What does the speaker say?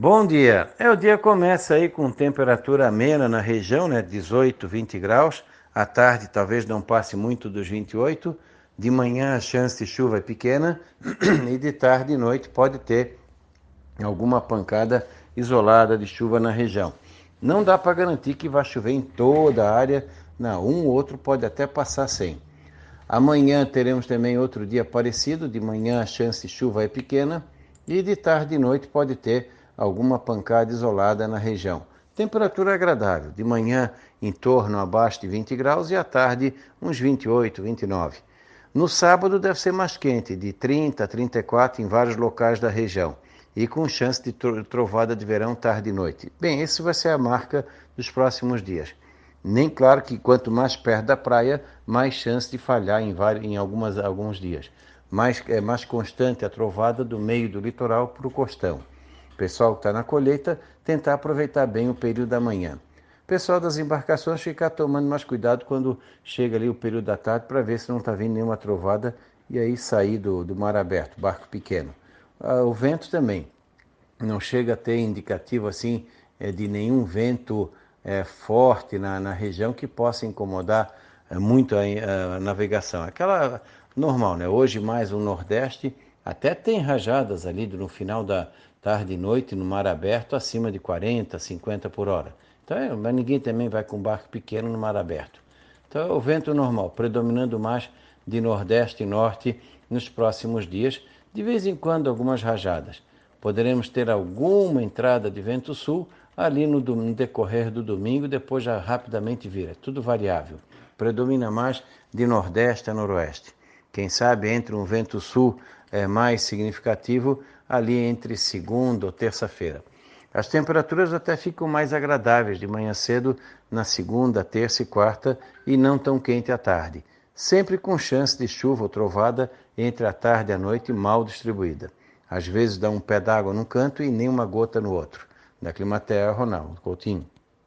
Bom dia. É, o dia começa aí com temperatura amena na região, né? 18, 20 graus. À tarde talvez não passe muito dos 28. De manhã a chance de chuva é pequena e de tarde e noite pode ter alguma pancada isolada de chuva na região. Não dá para garantir que vai chover em toda a área, não, um ou outro pode até passar sem. Amanhã teremos também outro dia parecido, de manhã a chance de chuva é pequena e de tarde e noite pode ter alguma pancada isolada na região. Temperatura agradável, de manhã em torno abaixo de 20 graus e à tarde uns 28, 29. No sábado deve ser mais quente, de 30 a 34 em vários locais da região e com chance de trovada de verão tarde e noite. Bem, esse vai ser a marca dos próximos dias. Nem claro que quanto mais perto da praia, mais chance de falhar em, vários, em algumas, alguns dias. Mais, é mais constante a trovada do meio do litoral para o costão pessoal que está na colheita tentar aproveitar bem o período da manhã. Pessoal das embarcações ficar tomando mais cuidado quando chega ali o período da tarde para ver se não está vindo nenhuma trovada e aí sair do, do mar aberto, barco pequeno. Ah, o vento também não chega a ter indicativo assim é, de nenhum vento é, forte na, na região que possa incomodar é, muito a, a, navegação. Aquela normal, né? Hoje mais o nordeste até tem rajadas ali no final da, tarde e noite no mar aberto acima de 40, 50 por hora. Então, é, mas ninguém também vai com barco pequeno no mar aberto. Então, é o vento normal, predominando mais de nordeste e norte nos próximos dias, de vez em quando algumas rajadas. Poderemos ter alguma entrada de vento sul ali no, no decorrer do domingo, depois já rapidamente vira. Tudo variável. Predomina mais de nordeste a noroeste. Quem sabe entre um vento sul é, mais significativo ali entre segunda ou terça-feira. As temperaturas até ficam mais agradáveis de manhã cedo na segunda, terça e quarta e não tão quente à tarde, sempre com chance de chuva ou trovada entre a tarde e a noite mal distribuída. Às vezes dá um pé d'água num canto e nem uma gota no outro. Da Climatea, Ronaldo Coutinho.